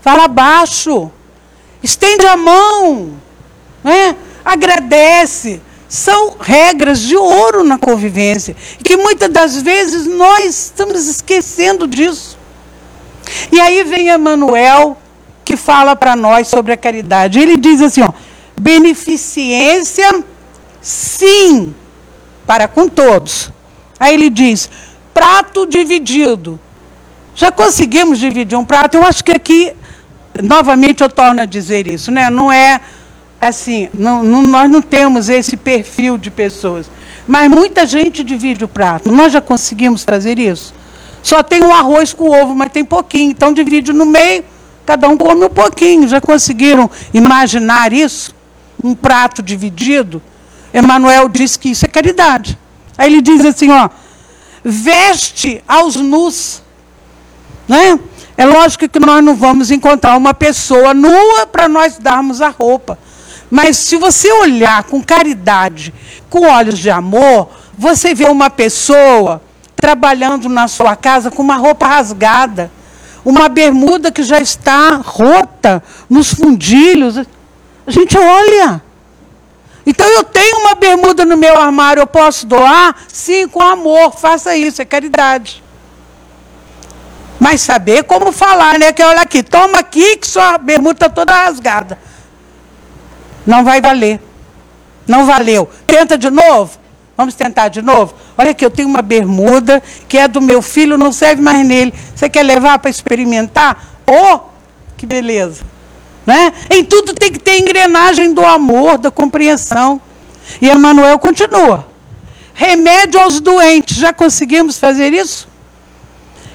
S3: Fala baixo, estende a mão, né? agradece. São regras de ouro na convivência. Que muitas das vezes nós estamos esquecendo disso. E aí vem Emmanuel, que fala para nós sobre a caridade. Ele diz assim: ó, beneficência, sim, para com todos. Aí ele diz: prato dividido. Já conseguimos dividir um prato? Eu acho que aqui, novamente, eu torno a dizer isso, né? Não é assim, não, não, nós não temos esse perfil de pessoas. Mas muita gente divide o prato. Nós já conseguimos fazer isso. Só tem um arroz com ovo, mas tem pouquinho. Então divide no meio, cada um come um pouquinho. Já conseguiram imaginar isso? Um prato dividido? Emmanuel diz que isso é caridade. Aí ele diz assim, ó, veste aos nus. Né? É lógico que nós não vamos encontrar uma pessoa nua para nós darmos a roupa. Mas se você olhar com caridade, com olhos de amor, você vê uma pessoa trabalhando na sua casa com uma roupa rasgada, uma bermuda que já está rota nos fundilhos. A gente olha. Então eu tenho uma bermuda no meu armário, eu posso doar? Sim, com amor, faça isso, é caridade. Mas saber como falar, né? Que olha aqui, toma aqui que sua bermuda está toda rasgada. Não vai valer. Não valeu. Tenta de novo? Vamos tentar de novo? Olha aqui, eu tenho uma bermuda que é do meu filho, não serve mais nele. Você quer levar para experimentar? Oh, que beleza. Né? Em tudo tem que ter engrenagem do amor, da compreensão. E Emmanuel continua. Remédio aos doentes. Já conseguimos fazer isso?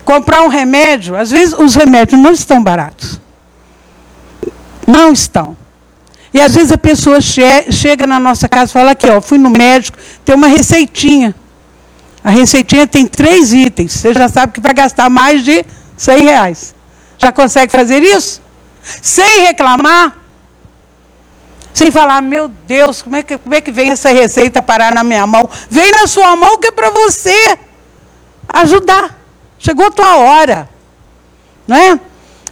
S3: Comprar um remédio, às vezes os remédios não estão baratos. Não estão. E às vezes a pessoa che chega na nossa casa e fala aqui, ó, fui no médico, tem uma receitinha. A receitinha tem três itens. Você já sabe que vai gastar mais de 100 reais. Já consegue fazer isso? Sem reclamar? Sem falar, meu Deus, como é que, como é que vem essa receita parar na minha mão? Vem na sua mão que é para você ajudar. Chegou a tua hora. Não é?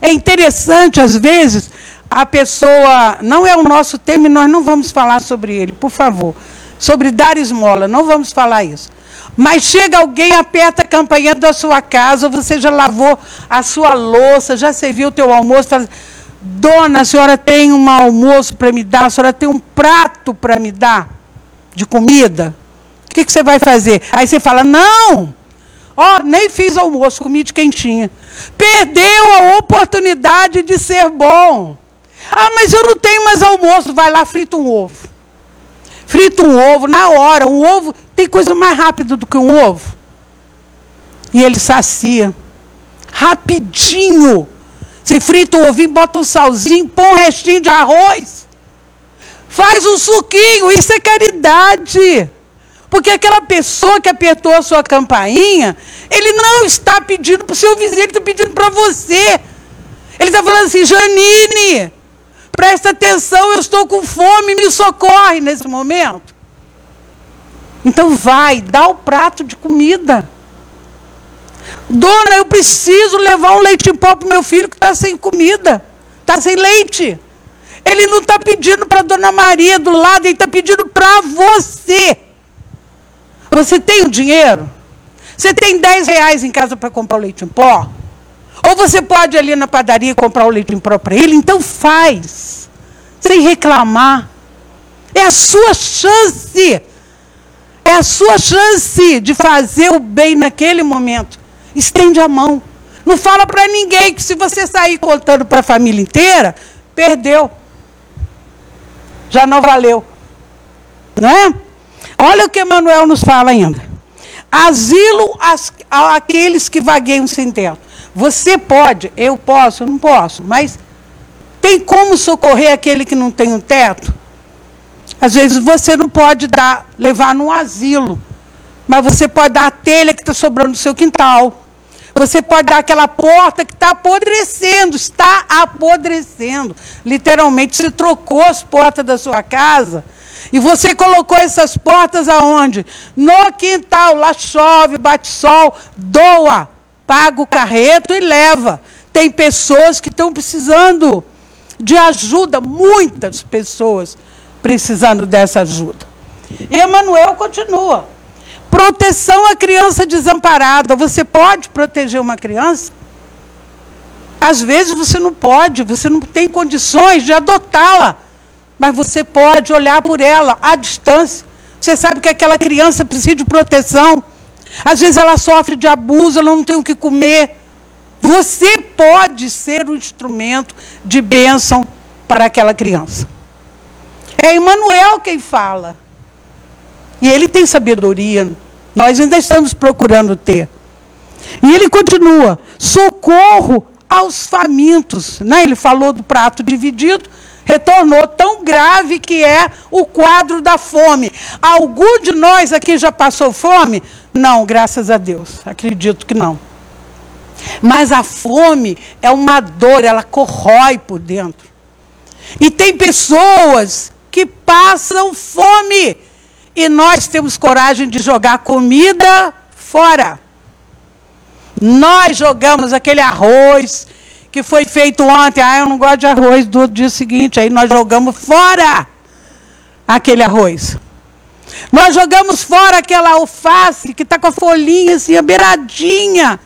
S3: É interessante, às vezes, a pessoa. Não é o nosso tema e nós não vamos falar sobre ele, por favor. Sobre dar esmola, não vamos falar isso. Mas chega alguém, aperta a campainha da sua casa, você já lavou a sua louça, já serviu o teu almoço, fala, Dona, a senhora tem um almoço para me dar? A senhora tem um prato para me dar de comida? O que, que você vai fazer? Aí você fala, não, ó, oh, nem fiz almoço, comi de quentinha. Perdeu a oportunidade de ser bom. Ah, mas eu não tenho mais almoço. Vai lá, frita um ovo. frita um ovo na hora. Um ovo tem coisa mais rápida do que um ovo. E ele sacia. Rapidinho. Você frita o ovinho, bota um salzinho, põe um restinho de arroz. Faz um suquinho. Isso é caridade. Porque aquela pessoa que apertou a sua campainha, ele não está pedindo para o seu vizinho, ele está pedindo para você. Ele está falando assim, Janine, presta atenção, eu estou com fome, me socorre nesse momento. Então vai, dá o prato de comida. Dona, eu preciso levar um leite em pó para meu filho que está sem comida, está sem leite. Ele não está pedindo para Dona Maria do lado, ele está pedindo para você. Você tem o dinheiro? Você tem 10 reais em casa para comprar o leite em pó? Ou você pode ir ali na padaria comprar o leite em pó para ele? Então faz. Sem reclamar. É a sua chance. É a sua chance de fazer o bem naquele momento. Estende a mão. Não fala para ninguém que se você sair contando para a família inteira, perdeu. Já não valeu. Não é? Olha o que Emmanuel nos fala ainda. Asilo àqueles que vagueiam sem teto. Você pode, eu posso, eu não posso, mas tem como socorrer aquele que não tem um teto? Às vezes você não pode dar, levar num asilo, mas você pode dar a telha que está sobrando no seu quintal. Você pode dar aquela porta que está apodrecendo, está apodrecendo. Literalmente, você trocou as portas da sua casa e você colocou essas portas aonde? No quintal, lá chove, bate sol, doa, paga o carreto e leva. Tem pessoas que estão precisando de ajuda, muitas pessoas precisando dessa ajuda. E Emanuel continua. Proteção à criança desamparada. Você pode proteger uma criança? Às vezes você não pode, você não tem condições de adotá-la mas você pode olhar por ela à distância. Você sabe que aquela criança precisa de proteção. Às vezes ela sofre de abuso, ela não tem o que comer. Você pode ser o instrumento de bênção para aquela criança. É Emmanuel quem fala. E ele tem sabedoria. Nós ainda estamos procurando ter. E ele continua: socorro aos famintos. Né? Ele falou do prato dividido, retornou tão grave que é o quadro da fome. Algum de nós aqui já passou fome? Não, graças a Deus. Acredito que não. Mas a fome é uma dor, ela corrói por dentro. E tem pessoas que passam fome. E nós temos coragem de jogar comida fora. Nós jogamos aquele arroz que foi feito ontem. Ah, eu não gosto de arroz do dia seguinte. Aí nós jogamos fora aquele arroz. Nós jogamos fora aquela alface que está com a folhinha assim, a beiradinha,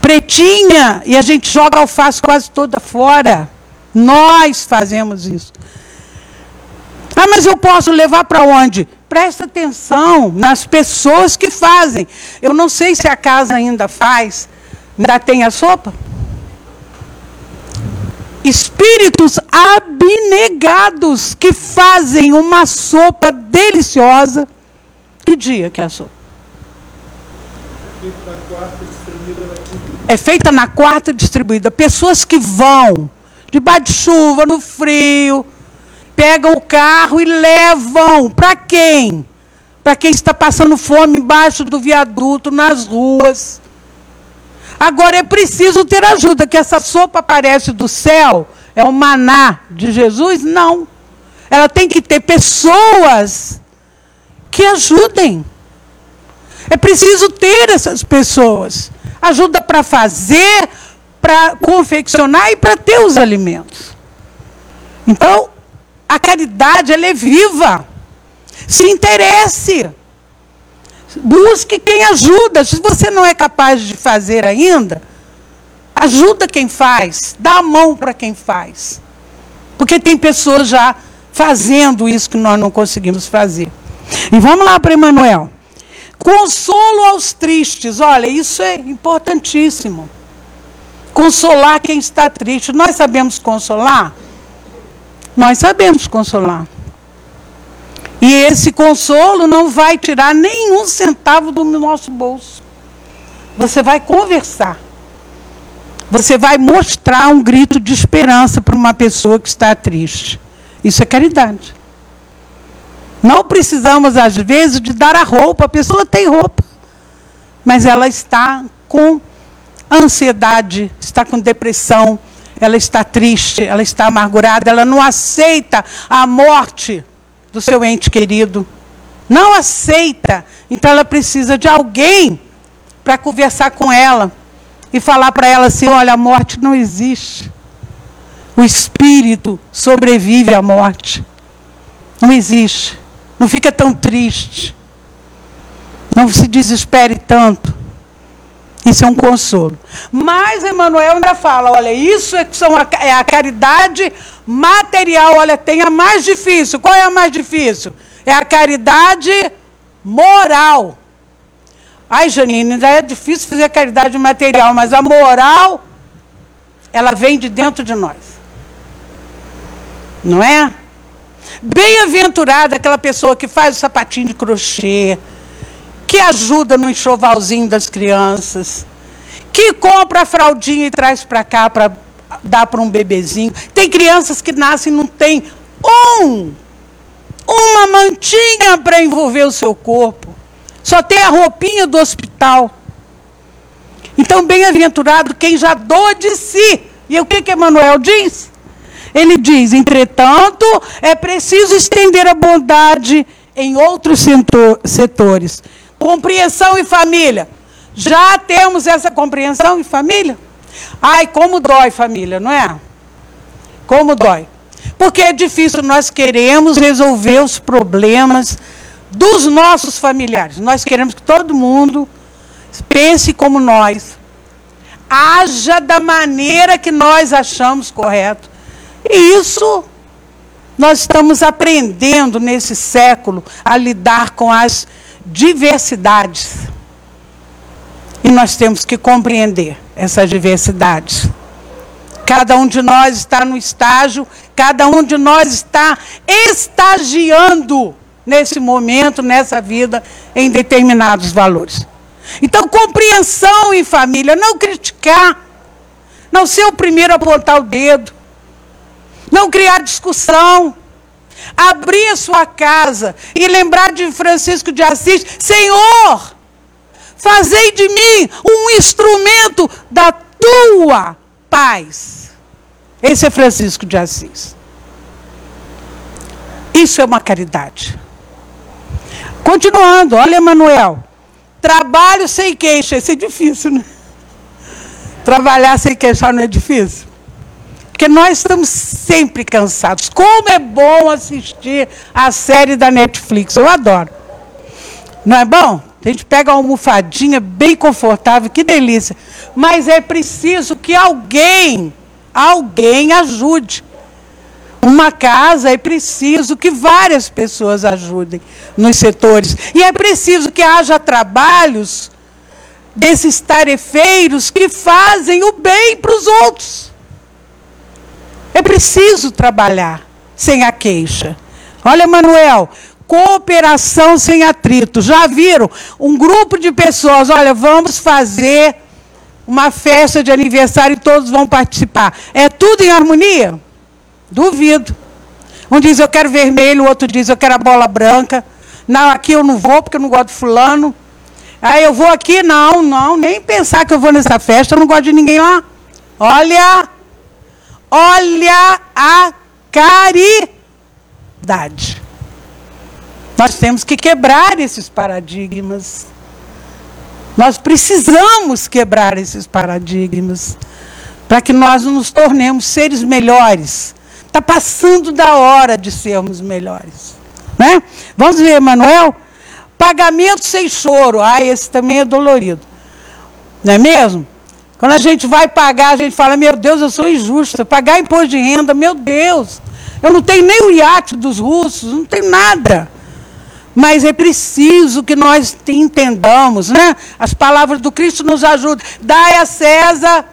S3: pretinha, e a gente joga a alface quase toda fora. Nós fazemos isso. Ah, mas eu posso levar para onde? Presta atenção nas pessoas que fazem. Eu não sei se a casa ainda faz, Ainda tem a sopa? Espíritos abnegados que fazem uma sopa deliciosa. Que dia que é a sopa? É feita na quarta distribuída. Pessoas que vão debaixo de chuva, no frio, pegam o carro e levam. Para quem? Para quem está passando fome embaixo do viaduto, nas ruas. Agora é preciso ter ajuda, que essa sopa aparece do céu, é o maná de Jesus? Não. Ela tem que ter pessoas que ajudem. É preciso ter essas pessoas. Ajuda para fazer, para confeccionar e para ter os alimentos. Então, a caridade ela é viva. Se interesse. Busque quem ajuda. Se você não é capaz de fazer ainda, ajuda quem faz. Dá a mão para quem faz. Porque tem pessoas já fazendo isso que nós não conseguimos fazer. E vamos lá para Emanuel. Consolo aos tristes. Olha, isso é importantíssimo. Consolar quem está triste. Nós sabemos consolar? Nós sabemos consolar. E esse consolo não vai tirar nenhum centavo do nosso bolso. Você vai conversar. Você vai mostrar um grito de esperança para uma pessoa que está triste. Isso é caridade. Não precisamos, às vezes, de dar a roupa. A pessoa tem roupa, mas ela está com ansiedade, está com depressão, ela está triste, ela está amargurada, ela não aceita a morte do seu ente querido. Não aceita. Então ela precisa de alguém para conversar com ela e falar para ela assim: olha, a morte não existe. O espírito sobrevive à morte. Não existe. Não fica tão triste. Não se desespere tanto. Isso é um consolo. Mas Emmanuel ainda fala: olha, isso é, são a, é a caridade material. Olha, tem a mais difícil. Qual é a mais difícil? É a caridade moral. Ai, Janine, ainda é difícil fazer caridade material, mas a moral, ela vem de dentro de nós. Não é? Bem-aventurada aquela pessoa que faz o sapatinho de crochê, que ajuda no enxovalzinho das crianças, que compra a fraldinha e traz para cá para dar para um bebezinho. Tem crianças que nascem e não tem um, uma mantinha para envolver o seu corpo. Só tem a roupinha do hospital. Então, bem-aventurado quem já doa de si. E o que que Emmanuel diz? Ele diz: entretanto, é preciso estender a bondade em outros setor, setores. Compreensão em família. Já temos essa compreensão em família? Ai, como dói família, não é? Como dói. Porque é difícil, nós queremos resolver os problemas dos nossos familiares. Nós queremos que todo mundo pense como nós. Haja da maneira que nós achamos correto. E isso nós estamos aprendendo nesse século a lidar com as diversidades. E nós temos que compreender essas diversidades. Cada um de nós está no estágio, cada um de nós está estagiando nesse momento, nessa vida, em determinados valores. Então, compreensão em família, não criticar, não ser o primeiro a apontar o dedo, não criar discussão, abrir a sua casa e lembrar de Francisco de Assis: Senhor, fazei de mim um instrumento da tua paz. Esse é Francisco de Assis. Isso é uma caridade. Continuando, olha, Manuel. Trabalho sem queixa. Isso é difícil, né? Trabalhar sem queixar não é difícil? Porque nós estamos sempre cansados. Como é bom assistir a série da Netflix. Eu adoro. Não é bom? A gente pega uma almofadinha bem confortável, que delícia. Mas é preciso que alguém, alguém ajude. Uma casa é preciso que várias pessoas ajudem nos setores. E é preciso que haja trabalhos desses tarefeiros que fazem o bem para os outros. É preciso trabalhar sem a queixa. Olha, Manuel, cooperação sem atrito. Já viram? Um grupo de pessoas, olha, vamos fazer uma festa de aniversário e todos vão participar. É tudo em harmonia? Duvido. Um diz eu quero vermelho, o outro diz eu quero a bola branca. Não, aqui eu não vou porque eu não gosto de fulano. Aí eu vou aqui, não, não, nem pensar que eu vou nessa festa, eu não gosto de ninguém lá. Olha, Olha a caridade. Nós temos que quebrar esses paradigmas. Nós precisamos quebrar esses paradigmas para que nós nos tornemos seres melhores. Está passando da hora de sermos melhores. Né? Vamos ver, Emanuel? Pagamento sem choro. Ah, esse também é dolorido. Não é mesmo? Quando a gente vai pagar, a gente fala, meu Deus, eu sou injusta. Pagar imposto de renda, meu Deus. Eu não tenho nem o iate dos russos, não tenho nada. Mas é preciso que nós entendamos, né? As palavras do Cristo nos ajudam. Dai a César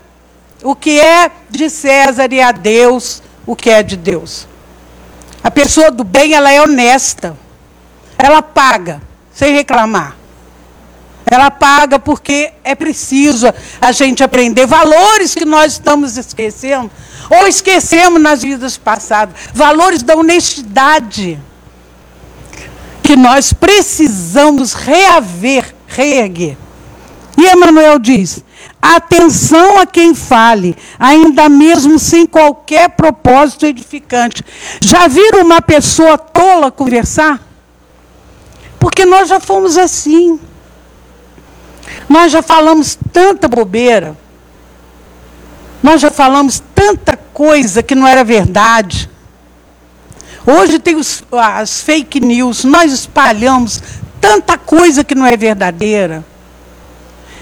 S3: o que é de César e a Deus o que é de Deus. A pessoa do bem, ela é honesta. ela paga, sem reclamar. Ela paga porque é preciso a gente aprender valores que nós estamos esquecendo, ou esquecemos nas vidas passadas valores da honestidade, que nós precisamos reaver, reerguer. E Emmanuel diz: atenção a quem fale, ainda mesmo sem qualquer propósito edificante. Já viram uma pessoa tola conversar? Porque nós já fomos assim. Nós já falamos tanta bobeira. Nós já falamos tanta coisa que não era verdade. Hoje tem os, as fake news, nós espalhamos tanta coisa que não é verdadeira.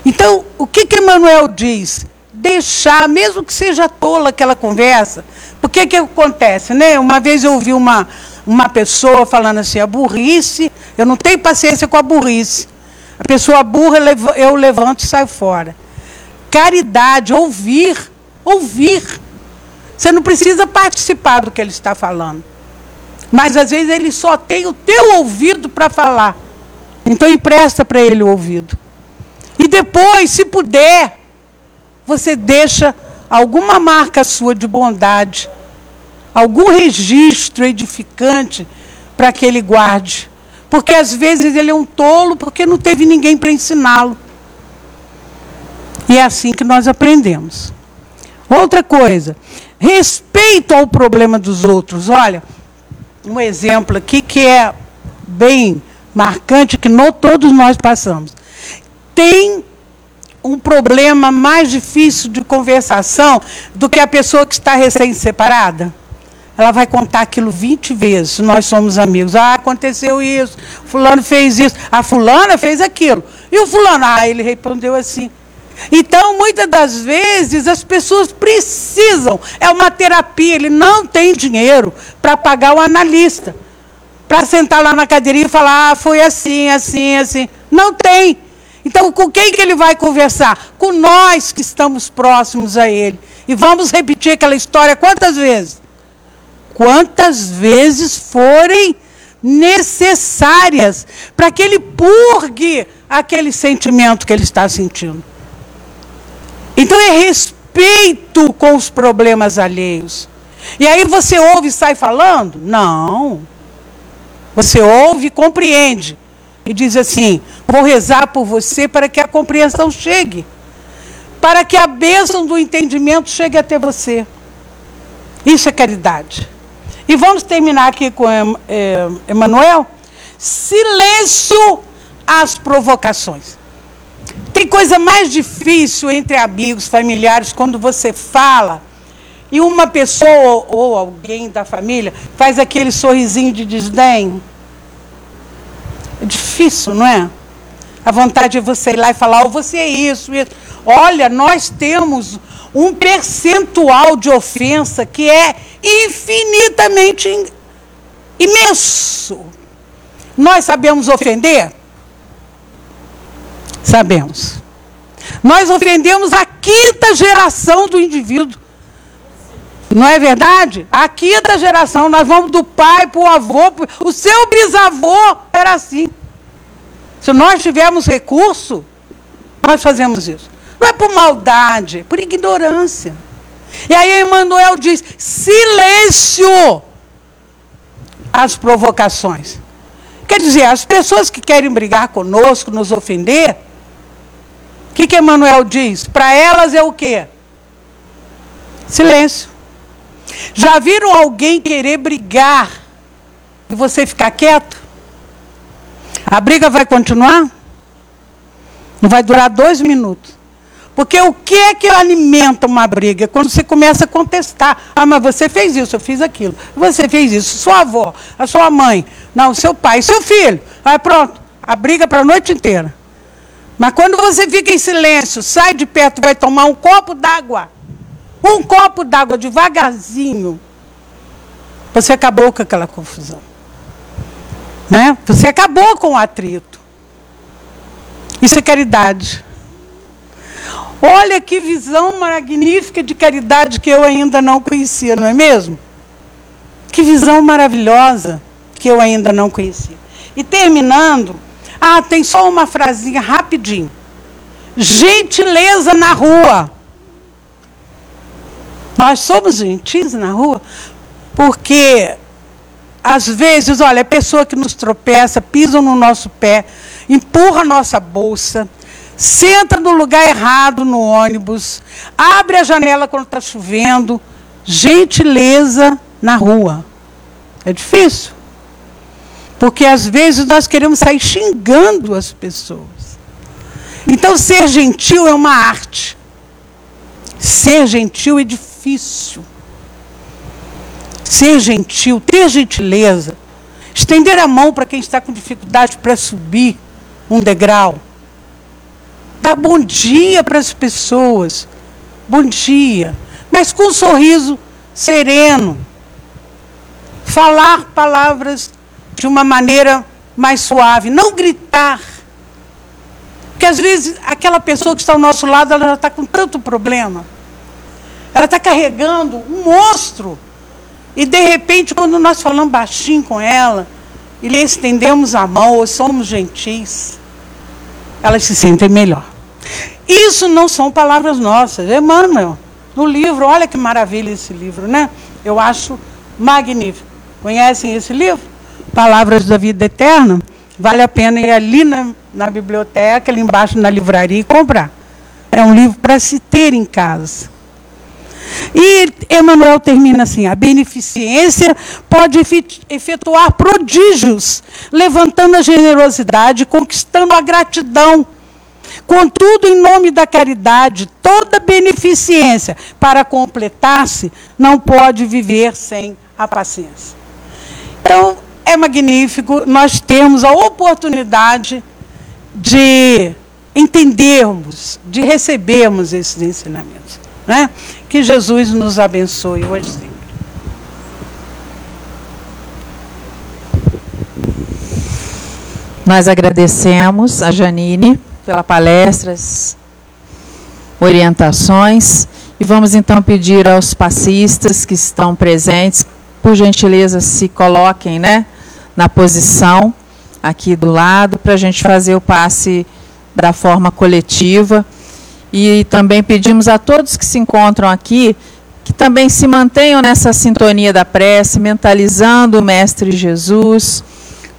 S3: Então, o que que Emmanuel diz? Deixar, mesmo que seja tola aquela conversa. Porque que acontece, né? Uma vez eu ouvi uma, uma pessoa falando assim, a burrice, eu não tenho paciência com a burrice. A pessoa burra, eu levanto e saio fora. Caridade, ouvir, ouvir. Você não precisa participar do que ele está falando. Mas às vezes ele só tem o teu ouvido para falar. Então empresta para ele o ouvido. E depois, se puder, você deixa alguma marca sua de bondade, algum registro edificante para que ele guarde. Porque às vezes ele é um tolo porque não teve ninguém para ensiná-lo. E é assim que nós aprendemos. Outra coisa, respeito ao problema dos outros. Olha, um exemplo aqui que é bem marcante, que não todos nós passamos. Tem um problema mais difícil de conversação do que a pessoa que está recém-separada? Ela vai contar aquilo 20 vezes. Nós somos amigos. Ah, aconteceu isso, fulano fez isso, a fulana fez aquilo. E o fulano, ah, ele respondeu assim. Então, muitas das vezes, as pessoas precisam, é uma terapia, ele não tem dinheiro para pagar o analista. Para sentar lá na cadeirinha e falar, ah, foi assim, assim, assim. Não tem. Então, com quem que ele vai conversar? Com nós que estamos próximos a ele. E vamos repetir aquela história quantas vezes? Quantas vezes forem necessárias para que ele purgue aquele sentimento que ele está sentindo. Então é respeito com os problemas alheios. E aí você ouve e sai falando? Não. Você ouve e compreende. E diz assim: vou rezar por você para que a compreensão chegue. Para que a bênção do entendimento chegue até você. Isso é caridade. E vamos terminar aqui com Emanuel. Silêncio às provocações. Tem coisa mais difícil entre amigos, familiares, quando você fala e uma pessoa ou alguém da família faz aquele sorrisinho de desdém. É difícil, não é? A vontade de você ir lá e falar, oh, você é isso, isso. Olha, nós temos um percentual de ofensa que é infinitamente imenso. Nós sabemos ofender? Sabemos. Nós ofendemos a quinta geração do indivíduo. Não é verdade? A quinta geração, nós vamos do pai para o avô, o seu bisavô era assim. Se nós tivermos recurso, nós fazemos isso. Não é por maldade, é por ignorância. E aí Emmanuel diz: silêncio às provocações. Quer dizer, as pessoas que querem brigar conosco, nos ofender, o que, que Emmanuel diz? Para elas é o quê? Silêncio. Já viram alguém querer brigar e você ficar quieto? A briga vai continuar? Não vai durar dois minutos. Porque o que é que alimenta uma briga? Quando você começa a contestar. Ah, mas você fez isso, eu fiz aquilo. Você fez isso. Sua avó, a sua mãe, não, seu pai, seu filho. Aí pronto, a briga para a noite inteira. Mas quando você fica em silêncio, sai de perto, vai tomar um copo d'água. Um copo d'água devagarzinho. Você acabou com aquela confusão. Né? Você acabou com o atrito. Isso é caridade. Olha que visão magnífica de caridade que eu ainda não conhecia, não é mesmo? Que visão maravilhosa que eu ainda não conhecia. E terminando, ah, tem só uma frasinha rapidinho. Gentileza na rua. Nós somos gentis na rua porque às vezes, olha, é pessoa que nos tropeça, pisa no nosso pé, empurra a nossa bolsa, senta no lugar errado no ônibus, abre a janela quando está chovendo. Gentileza na rua. É difícil. Porque às vezes nós queremos sair xingando as pessoas. Então, ser gentil é uma arte. Ser gentil é difícil. Ser gentil, ter gentileza, estender a mão para quem está com dificuldade para subir um degrau. Dar bom dia para as pessoas. Bom dia. Mas com um sorriso sereno. Falar palavras de uma maneira mais suave, não gritar. Porque às vezes aquela pessoa que está ao nosso lado, ela já está com tanto problema. Ela está carregando um monstro. E de repente, quando nós falamos baixinho com ela, e lhe estendemos a mão, ou somos gentis, elas se sentem melhor. Isso não são palavras nossas. Emmanuel, no livro, olha que maravilha esse livro, né? Eu acho magnífico. Conhecem esse livro? Palavras da Vida Eterna? Vale a pena ir ali na, na biblioteca, ali embaixo na livraria e comprar. É um livro para se ter em casa. E Emmanuel termina assim: a beneficência pode efetuar prodígios, levantando a generosidade, conquistando a gratidão. Contudo, em nome da caridade, toda beneficência, para completar-se, não pode viver sem a paciência. Então, é magnífico nós termos a oportunidade de entendermos, de recebermos esses ensinamentos. Né? Que Jesus nos abençoe hoje sempre.
S1: Nós agradecemos a Janine pela palestra, orientações e vamos então pedir aos passistas que estão presentes, por gentileza, se coloquem, né, na posição aqui do lado para a gente fazer o passe da forma coletiva. E também pedimos a todos que se encontram aqui que também se mantenham nessa sintonia da prece, mentalizando o Mestre Jesus,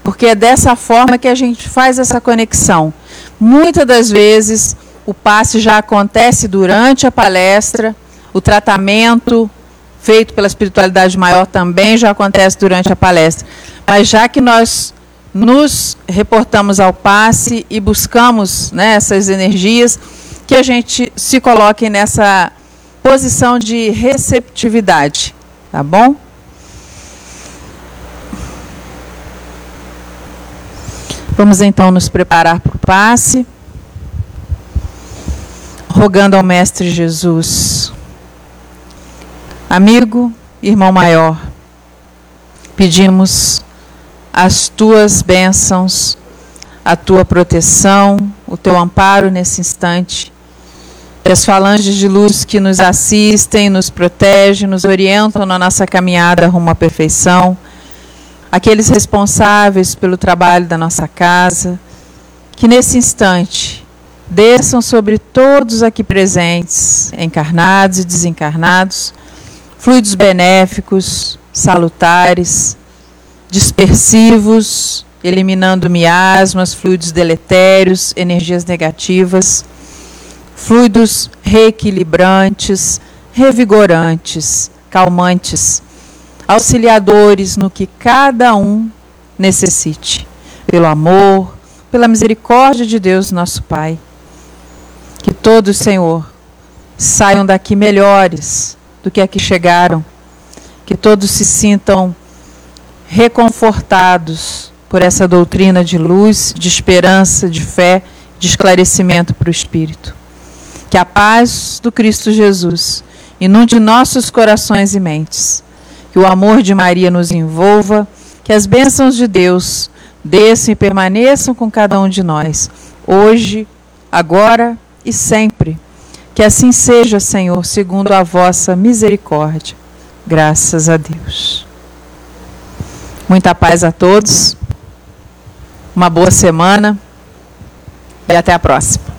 S1: porque é dessa forma que a gente faz essa conexão. Muitas das vezes o passe já acontece durante a palestra, o tratamento feito pela espiritualidade maior também já acontece durante a palestra. Mas já que nós nos reportamos ao passe e buscamos né, essas energias, que a gente se coloque nessa posição de receptividade, tá bom? Vamos então nos preparar para o passe, rogando ao Mestre Jesus. Amigo, irmão maior, pedimos as tuas bênçãos, a tua proteção, o teu amparo nesse instante as falanges de luz que nos assistem, nos protegem, nos orientam na nossa caminhada rumo à perfeição, aqueles responsáveis pelo trabalho da nossa casa, que nesse instante desçam sobre todos aqui presentes, encarnados e desencarnados, fluidos benéficos, salutares, dispersivos, eliminando miasmas, fluidos deletérios, energias negativas fluidos reequilibrantes, revigorantes, calmantes, auxiliadores no que cada um necessite, pelo amor, pela misericórdia de Deus, nosso Pai. Que todos, Senhor, saiam daqui melhores do que aqui chegaram, que todos se sintam reconfortados por essa doutrina de luz, de esperança, de fé, de esclarecimento para o Espírito. Que a paz do Cristo Jesus inunde nossos corações e mentes. Que o amor de Maria nos envolva. Que as bênçãos de Deus desçam e permaneçam com cada um de nós, hoje, agora e sempre. Que assim seja, Senhor, segundo a vossa misericórdia. Graças a Deus. Muita paz a todos. uma boa semana e até a próxima.